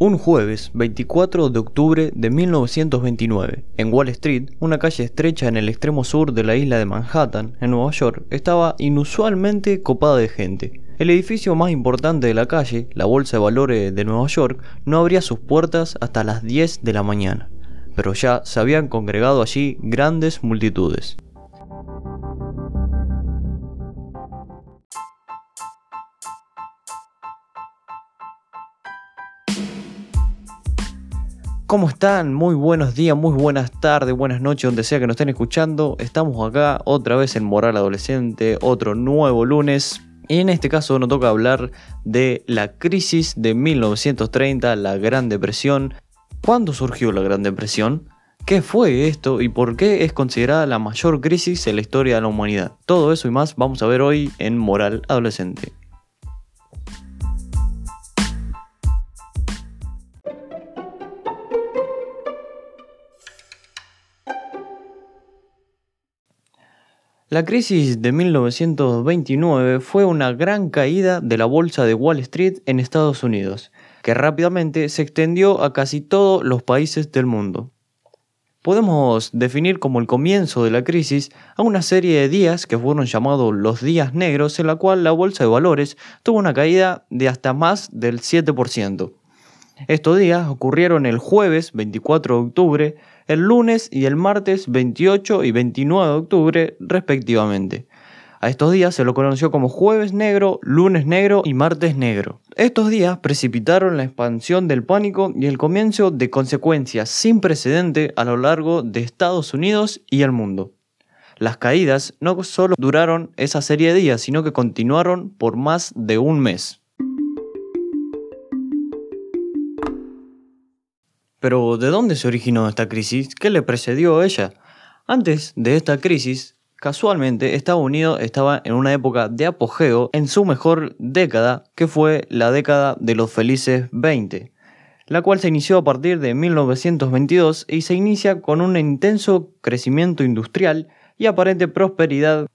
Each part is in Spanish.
Un jueves 24 de octubre de 1929, en Wall Street, una calle estrecha en el extremo sur de la isla de Manhattan, en Nueva York, estaba inusualmente copada de gente. El edificio más importante de la calle, la Bolsa de Valores de Nueva York, no abría sus puertas hasta las 10 de la mañana, pero ya se habían congregado allí grandes multitudes. ¿Cómo están? Muy buenos días, muy buenas tardes, buenas noches, donde sea que nos estén escuchando. Estamos acá otra vez en Moral Adolescente, otro nuevo lunes. Y en este caso nos toca hablar de la crisis de 1930, la Gran Depresión. ¿Cuándo surgió la Gran Depresión? ¿Qué fue esto y por qué es considerada la mayor crisis en la historia de la humanidad? Todo eso y más vamos a ver hoy en Moral Adolescente. La crisis de 1929 fue una gran caída de la bolsa de Wall Street en Estados Unidos, que rápidamente se extendió a casi todos los países del mundo. Podemos definir como el comienzo de la crisis a una serie de días que fueron llamados los días negros en la cual la bolsa de valores tuvo una caída de hasta más del 7%. Estos días ocurrieron el jueves 24 de octubre, el lunes y el martes 28 y 29 de octubre respectivamente. A estos días se lo conoció como jueves negro, lunes negro y martes negro. Estos días precipitaron la expansión del pánico y el comienzo de consecuencias sin precedente a lo largo de Estados Unidos y el mundo. Las caídas no solo duraron esa serie de días, sino que continuaron por más de un mes. Pero ¿de dónde se originó esta crisis? ¿Qué le precedió a ella? Antes de esta crisis, casualmente Estados Unidos estaba en una época de apogeo en su mejor década, que fue la década de los felices 20, la cual se inició a partir de 1922 y se inicia con un intenso crecimiento industrial y aparente prosperidad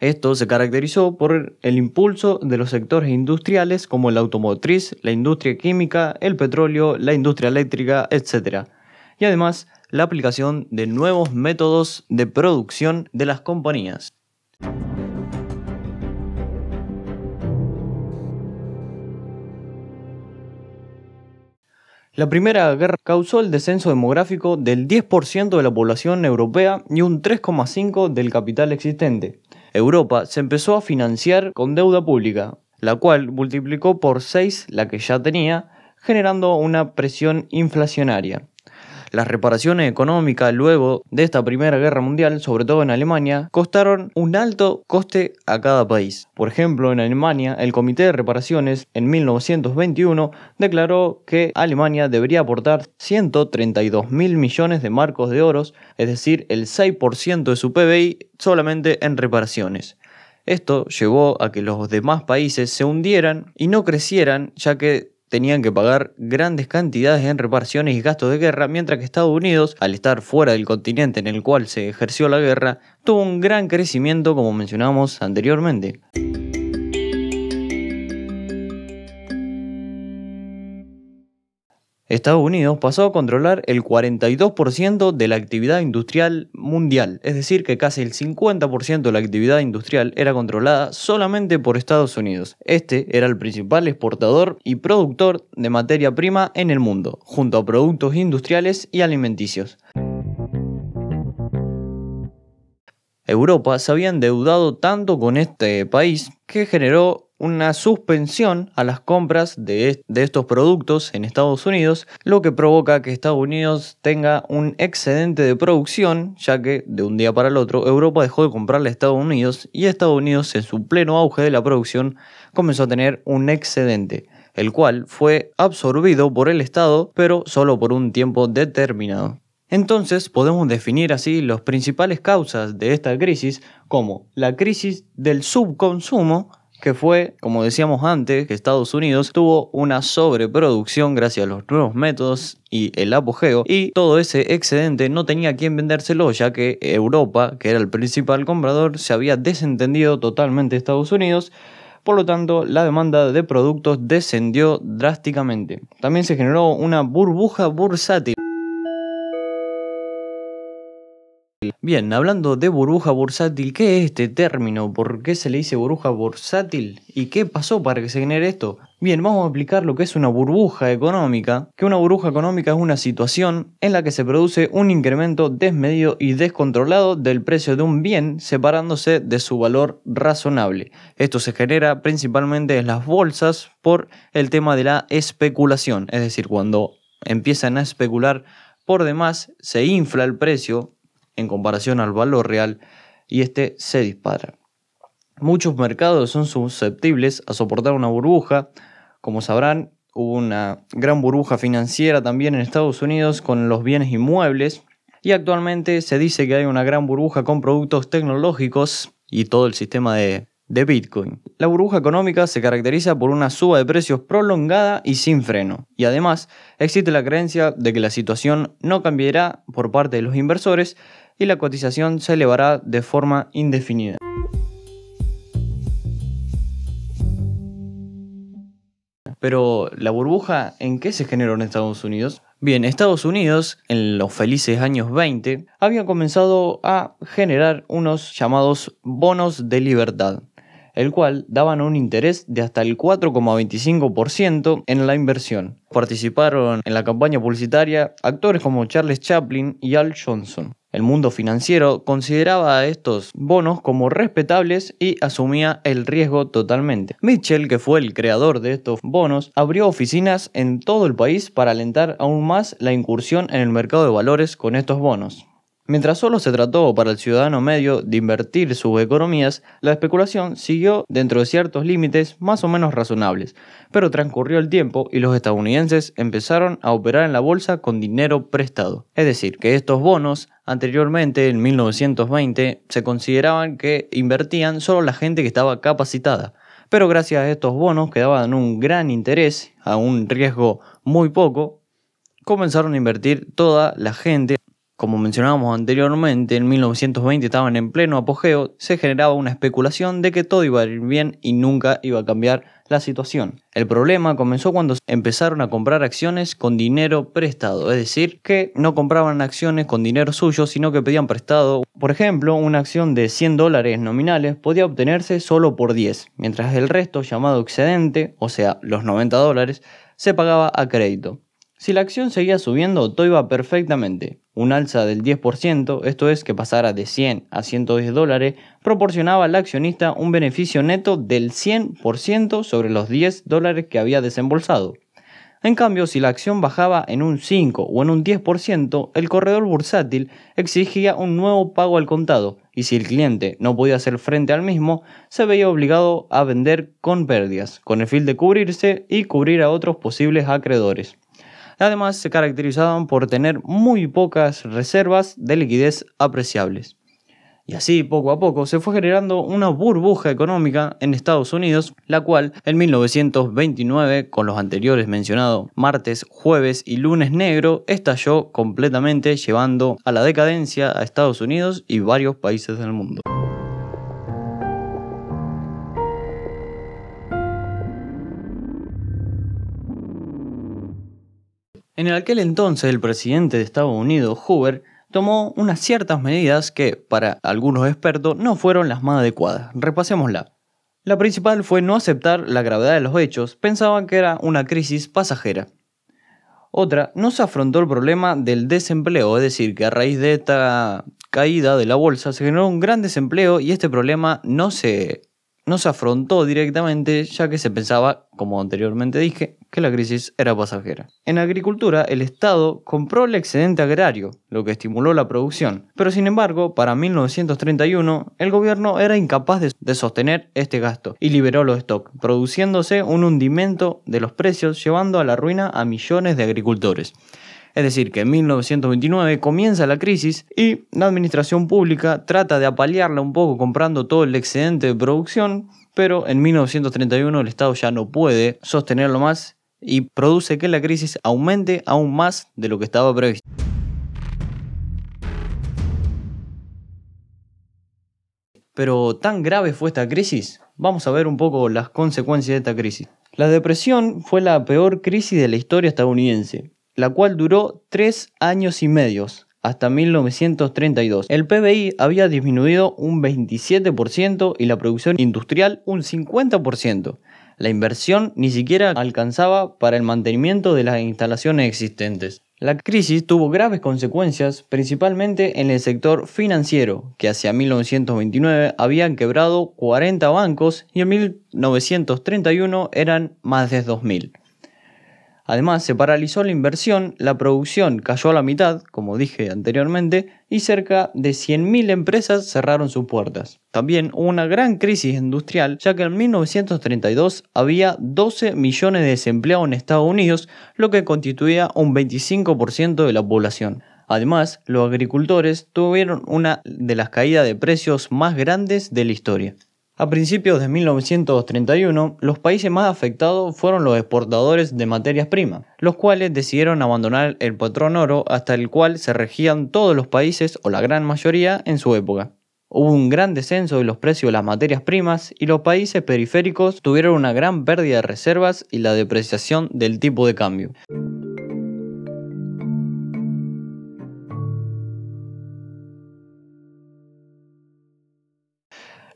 esto se caracterizó por el impulso de los sectores industriales como la automotriz, la industria química, el petróleo, la industria eléctrica, etc. Y además la aplicación de nuevos métodos de producción de las compañías. La Primera Guerra causó el descenso demográfico del 10% de la población europea y un 3,5% del capital existente. Europa se empezó a financiar con deuda pública, la cual multiplicó por 6 la que ya tenía, generando una presión inflacionaria. Las reparaciones económicas luego de esta Primera Guerra Mundial, sobre todo en Alemania, costaron un alto coste a cada país. Por ejemplo, en Alemania, el Comité de Reparaciones en 1921 declaró que Alemania debería aportar 132 mil millones de marcos de oros, es decir, el 6% de su PBI solamente en reparaciones. Esto llevó a que los demás países se hundieran y no crecieran, ya que tenían que pagar grandes cantidades en reparaciones y gastos de guerra, mientras que Estados Unidos, al estar fuera del continente en el cual se ejerció la guerra, tuvo un gran crecimiento como mencionamos anteriormente. Estados Unidos pasó a controlar el 42% de la actividad industrial mundial, es decir, que casi el 50% de la actividad industrial era controlada solamente por Estados Unidos. Este era el principal exportador y productor de materia prima en el mundo, junto a productos industriales y alimenticios. Europa se había endeudado tanto con este país que generó una suspensión a las compras de, estos productos en Estados Unidos, lo que provoca que Estados Unidos tenga un excedente de producción, ya que de un día para el otro Europa dejó de comprarle a Estados Unidos y Estados Unidos en su pleno auge de la producción comenzó a tener un excedente, el cual fue absorbido por el Estado, pero solo por un tiempo determinado. Entonces podemos definir así las principales causas de esta crisis como la crisis del subconsumo, que fue, como decíamos antes, que Estados Unidos tuvo una sobreproducción gracias a los nuevos métodos y el apogeo, y todo ese excedente no tenía quien vendérselo, ya que Europa, que era el principal comprador, se había desentendido totalmente de Estados Unidos, por lo tanto la demanda de productos descendió drásticamente. También se generó una burbuja bursátil. Bien, hablando de burbuja bursátil, ¿qué es este término? ¿Por qué se le dice burbuja bursátil? ¿Y qué pasó para que se genere esto? Bien, vamos a explicar lo que es una burbuja económica, que una burbuja económica es una situación en la que se produce un incremento desmedido y descontrolado del precio de un bien separándose de su valor razonable. Esto se genera principalmente en las bolsas por el tema de la especulación, es decir, cuando empiezan a especular por demás, se infla el precio en comparación al valor real y este se dispara. Muchos mercados son susceptibles a soportar una burbuja. Como sabrán, hubo una gran burbuja financiera también en Estados Unidos con los bienes inmuebles y actualmente se dice que hay una gran burbuja con productos tecnológicos y todo el sistema de, de Bitcoin. La burbuja económica se caracteriza por una suba de precios prolongada y sin freno, y además existe la creencia de que la situación no cambiará por parte de los inversores y la cotización se elevará de forma indefinida. Pero la burbuja, ¿en qué se generó en Estados Unidos? Bien, Estados Unidos, en los felices años 20, había comenzado a generar unos llamados bonos de libertad, el cual daban un interés de hasta el 4,25% en la inversión. Participaron en la campaña publicitaria actores como Charles Chaplin y Al Johnson. El mundo financiero consideraba a estos bonos como respetables y asumía el riesgo totalmente. Mitchell, que fue el creador de estos bonos, abrió oficinas en todo el país para alentar aún más la incursión en el mercado de valores con estos bonos. Mientras solo se trató para el ciudadano medio de invertir sus economías, la especulación siguió dentro de ciertos límites más o menos razonables, pero transcurrió el tiempo y los estadounidenses empezaron a operar en la bolsa con dinero prestado. Es decir, que estos bonos anteriormente, en 1920, se consideraban que invertían solo la gente que estaba capacitada, pero gracias a estos bonos que daban un gran interés a un riesgo muy poco, comenzaron a invertir toda la gente como mencionábamos anteriormente, en 1920 estaban en pleno apogeo, se generaba una especulación de que todo iba a ir bien y nunca iba a cambiar la situación. El problema comenzó cuando empezaron a comprar acciones con dinero prestado, es decir, que no compraban acciones con dinero suyo, sino que pedían prestado. Por ejemplo, una acción de 100 dólares nominales podía obtenerse solo por 10, mientras el resto, llamado excedente, o sea, los 90 dólares, se pagaba a crédito. Si la acción seguía subiendo, todo iba perfectamente. Un alza del 10%, esto es que pasara de 100 a 110 dólares, proporcionaba al accionista un beneficio neto del 100% sobre los 10 dólares que había desembolsado. En cambio, si la acción bajaba en un 5 o en un 10%, el corredor bursátil exigía un nuevo pago al contado, y si el cliente no podía hacer frente al mismo, se veía obligado a vender con pérdidas, con el fin de cubrirse y cubrir a otros posibles acreedores. Además, se caracterizaban por tener muy pocas reservas de liquidez apreciables. Y así, poco a poco, se fue generando una burbuja económica en Estados Unidos, la cual en 1929, con los anteriores mencionados martes, jueves y lunes negro, estalló completamente llevando a la decadencia a Estados Unidos y varios países del mundo. En aquel entonces el presidente de Estados Unidos, Hoover, tomó unas ciertas medidas que, para algunos expertos, no fueron las más adecuadas. Repasémosla. La principal fue no aceptar la gravedad de los hechos, pensaban que era una crisis pasajera. Otra, no se afrontó el problema del desempleo, es decir, que a raíz de esta caída de la bolsa se generó un gran desempleo y este problema no se no se afrontó directamente ya que se pensaba, como anteriormente dije, que la crisis era pasajera. En agricultura, el Estado compró el excedente agrario, lo que estimuló la producción, pero sin embargo, para 1931, el gobierno era incapaz de, sostener este gasto y liberó los stocks, produciéndose un hundimiento de los precios llevando a la ruina a millones de agricultores. Es decir, que en 1929 comienza la crisis y la administración pública trata de apalearla un poco comprando todo el excedente de producción, pero en 1931 el Estado ya no puede sostenerlo más y produce que la crisis aumente aún más de lo que estaba previsto. Pero ¿tan grave fue esta crisis? Vamos a ver un poco las consecuencias de esta crisis. La depresión fue la peor crisis de la historia estadounidense, la cual duró tres años y medios, hasta 1932. El PBI había disminuido un 27% y la producción industrial un 50%. La inversión ni siquiera alcanzaba para el mantenimiento de las instalaciones existentes. La crisis tuvo graves consecuencias, principalmente en el sector financiero, que hacia 1929 habían quebrado 40 bancos y en 1931 eran más de 2.000. Además, se paralizó la inversión, la producción cayó a la mitad, como dije anteriormente, y cerca de 100.000 empresas cerraron sus puertas. También hubo una gran crisis industrial, ya que en 1932 había 12 millones de desempleados en Estados Unidos, lo que constituía un 25% de la población. Además, los agricultores tuvieron una de las caídas de precios más grandes de la historia. A principios de 1931, los países más afectados fueron los exportadores de materias primas, los cuales decidieron abandonar el patrón oro hasta el cual se regían todos los países o la gran mayoría en su época. Hubo un gran descenso de los precios de las materias primas y los países periféricos tuvieron una gran pérdida de reservas y la depreciación del tipo de cambio.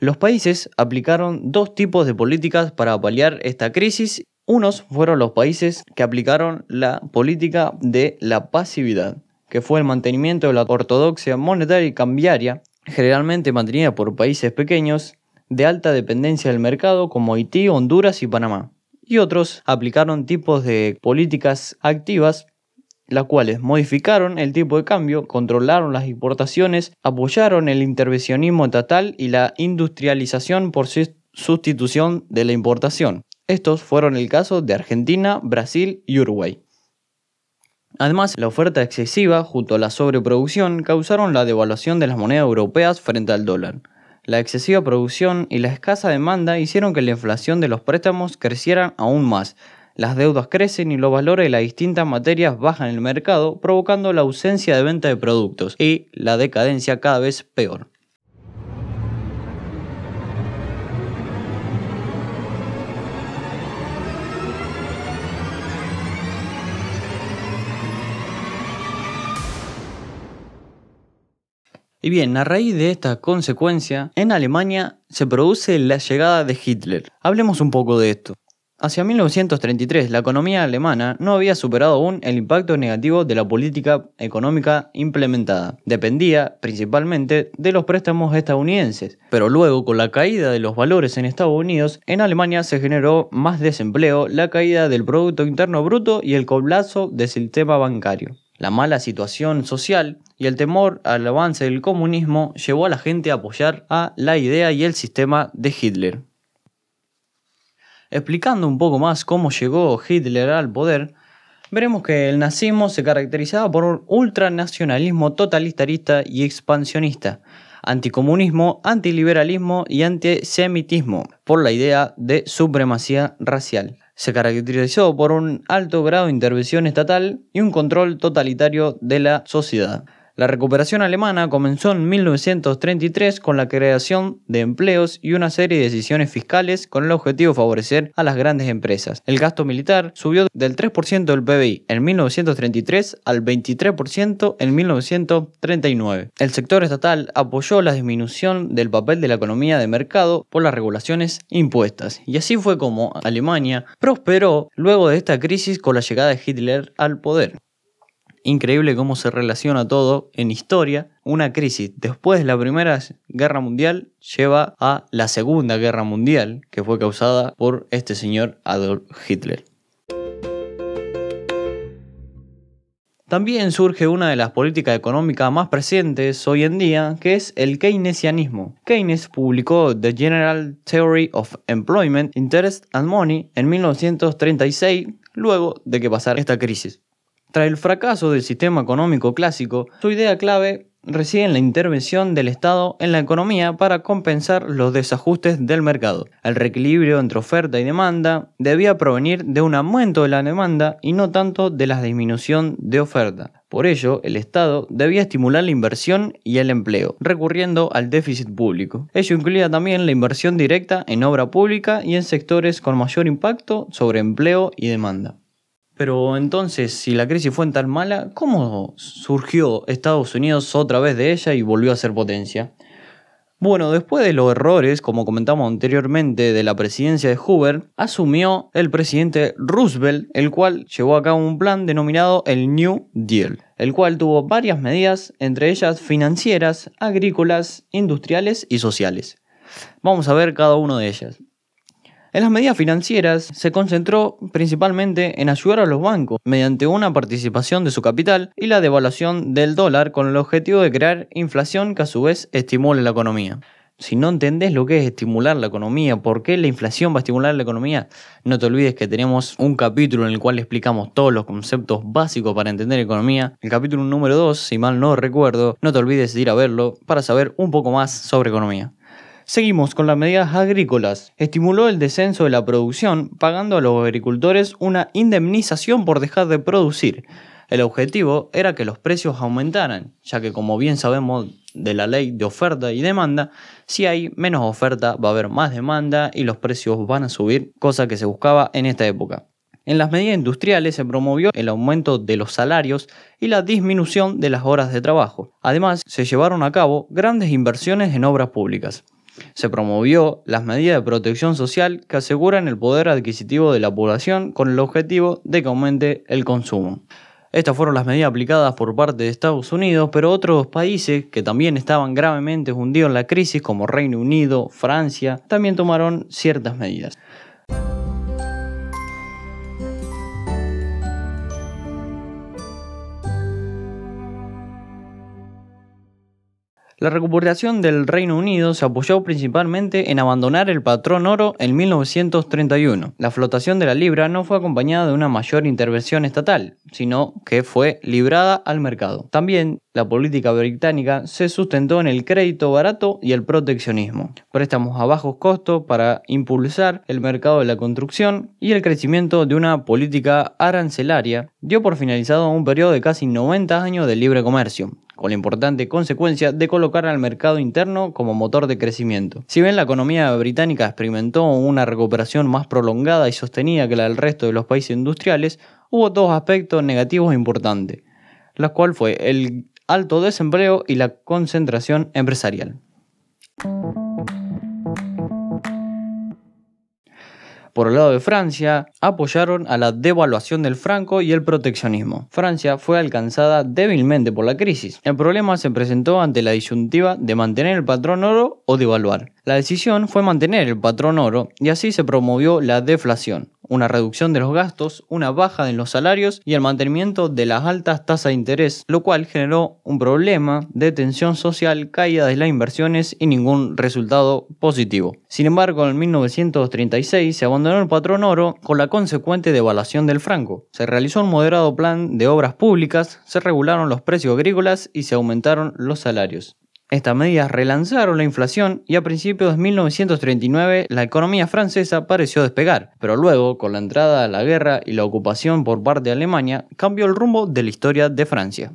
Los países aplicaron dos tipos de políticas para paliar esta crisis. Unos fueron los países que aplicaron la política de la pasividad, que fue el mantenimiento de la ortodoxia monetaria y cambiaria, generalmente mantenida por países pequeños de alta dependencia del mercado como Haití, Honduras y Panamá. Y otros aplicaron tipos de políticas activas las cuales modificaron el tipo de cambio, controlaron las importaciones, apoyaron el intervencionismo estatal y la industrialización por sustitución de la importación. Estos fueron el caso de Argentina, Brasil y Uruguay. Además, la oferta excesiva junto a la sobreproducción causaron la devaluación de las monedas europeas frente al dólar. La excesiva producción y la escasa demanda hicieron que la inflación de los préstamos creciera aún más, las deudas crecen y los valores de las distintas materias bajan en el mercado, provocando la ausencia de venta de productos y la decadencia cada vez peor. Y bien, a raíz de esta consecuencia, en Alemania se produce la llegada de Hitler. Hablemos un poco de esto. Hacia 1933, la economía alemana no había superado aún el impacto negativo de la política económica implementada. Dependía principalmente de los préstamos estadounidenses. Pero luego, con la caída de los valores en Estados Unidos, en Alemania se generó más desempleo, la caída del Producto Interno Bruto y el colapso del sistema bancario. La mala situación social y el temor al avance del comunismo llevó a la gente a apoyar a la idea y el sistema de Hitler. Explicando un poco más cómo llegó Hitler al poder, veremos que el nazismo se caracterizaba por un ultranacionalismo totalitarista y expansionista, anticomunismo, antiliberalismo y antisemitismo, por la idea de supremacía racial. Se caracterizó por un alto grado de intervención estatal y un control totalitario de la sociedad. La recuperación alemana comenzó en 1933 con la creación de empleos y una serie de decisiones fiscales con el objetivo de favorecer a las grandes empresas. El gasto militar subió del 3% del PBI en 1933 al 23% en 1939. El sector estatal apoyó la disminución del papel de la economía de mercado por las regulaciones impuestas. Y así fue como Alemania prosperó luego de esta crisis con la llegada de Hitler al poder. Increíble cómo se relaciona todo en historia. Una crisis después de la Primera Guerra Mundial lleva a la Segunda Guerra Mundial, que fue causada por este señor Adolf Hitler. También surge una de las políticas económicas más presentes hoy en día, que es el keynesianismo. Keynes publicó The General Theory of Employment, Interest and Money en 1936, luego de que pasara esta crisis. Tras el fracaso del sistema económico clásico, su idea clave reside en la intervención del Estado en la economía para compensar los desajustes del mercado. El reequilibrio entre oferta y demanda debía provenir de un aumento de la demanda y no tanto de la disminución de oferta. Por ello, el Estado debía estimular la inversión y el empleo, recurriendo al déficit público. Ello incluía también la inversión directa en obra pública y en sectores con mayor impacto sobre empleo y demanda. Pero entonces, si la crisis fue tan mala, ¿cómo surgió Estados Unidos otra vez de ella y volvió a ser potencia? Bueno, después de los errores, como comentamos anteriormente, de la presidencia de Hoover, asumió el presidente Roosevelt, el cual llevó a cabo un plan denominado el New Deal, el cual tuvo varias medidas, entre ellas financieras, agrícolas, industriales y sociales. Vamos a ver cada una de ellas. En las medidas financieras se concentró principalmente en ayudar a los bancos mediante una participación de su capital y la devaluación del dólar con el objetivo de crear inflación que a su vez estimule la economía. Si no entendés lo que es estimular la economía, por qué la inflación va a estimular la economía, no te olvides que tenemos un capítulo en el cual explicamos todos los conceptos básicos para entender economía. El capítulo número 2, si mal no recuerdo, no te olvides de ir a verlo para saber un poco más sobre economía. Seguimos con las medidas agrícolas. Estimuló el descenso de la producción, pagando a los agricultores una indemnización por dejar de producir. El objetivo era que los precios aumentaran, ya que como bien sabemos de la ley de oferta y demanda, si hay menos oferta va a haber más demanda y los precios van a subir, cosa que se buscaba en esta época. En las medidas industriales se promovió el aumento de los salarios y la disminución de las horas de trabajo. Además, se llevaron a cabo grandes inversiones en obras públicas. Se promovió las medidas de protección social que aseguran el poder adquisitivo de la población con el objetivo de que aumente el consumo. Estas fueron las medidas aplicadas por parte de Estados Unidos, pero otros países que también estaban gravemente hundidos en la crisis, como Reino Unido, Francia, también tomaron ciertas medidas. La recuperación del Reino Unido se apoyó principalmente en abandonar el patrón oro en 1931. La flotación de la libra no fue acompañada de una mayor intervención estatal, sino que fue librada al mercado. También la política británica se sustentó en el crédito barato y el proteccionismo, préstamos a bajos costos para impulsar el mercado de la construcción y el crecimiento de una política arancelaria dio por finalizado un periodo de casi 90 años de libre comercio, con la importante consecuencia de colocar al mercado interno como motor de crecimiento. Si bien la economía británica experimentó una recuperación más prolongada y sostenida que la del resto de los países industriales, hubo dos aspectos negativos importantes, la cual fue el alto desempleo y la concentración empresarial. Por el lado de Francia, apoyaron a la devaluación del franco y el proteccionismo. Francia fue alcanzada débilmente por la crisis. El problema se presentó ante la disyuntiva de mantener el patrón oro o devaluar. La decisión fue mantener el patrón oro y así se promovió la deflación una reducción de los gastos, una baja en los salarios y el mantenimiento de las altas tasas de interés, lo cual generó un problema de tensión social, caída de las inversiones y ningún resultado positivo. Sin embargo, en 1936 se abandonó el patrón oro con la consecuente devaluación del franco. Se realizó un moderado plan de obras públicas, se regularon los precios agrícolas y se aumentaron los salarios. Estas medidas relanzaron la inflación y a principios de 1939 la economía francesa pareció despegar, pero luego, con la entrada a la guerra y la ocupación por parte de Alemania, cambió el rumbo de la historia de Francia.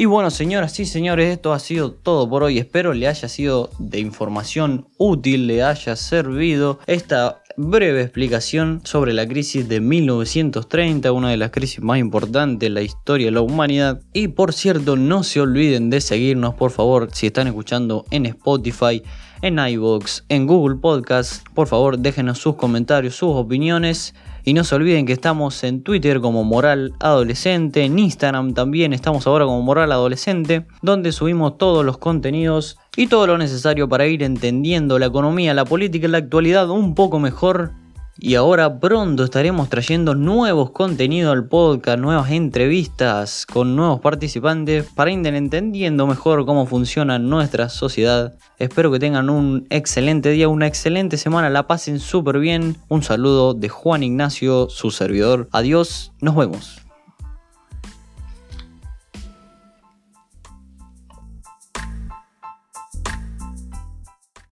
Y bueno, señoras y señores, esto ha sido todo por hoy. Espero le haya sido de información útil, le haya servido esta breve explicación sobre la crisis de 1930, una de las crisis más importantes de la historia de la humanidad. Y por cierto, no se olviden de seguirnos, por favor, si están escuchando en Spotify, en iVoox, en Google Podcast. Por favor, déjenos sus comentarios, sus opiniones. Y no se olviden que estamos en Twitter como Moral Adolescente, en Instagram también estamos ahora como Moral Adolescente, donde subimos todos los contenidos y todo lo necesario para ir entendiendo la economía, la política y la actualidad un poco mejor Y ahora pronto estaremos trayendo nuevos contenidos al podcast, nuevas entrevistas con nuevos participantes para ir entendiendo mejor cómo funciona nuestra sociedad. Espero que tengan un excelente día, una excelente semana, la pasen súper bien. Un saludo de Juan Ignacio, su servidor. Adiós, nos vemos.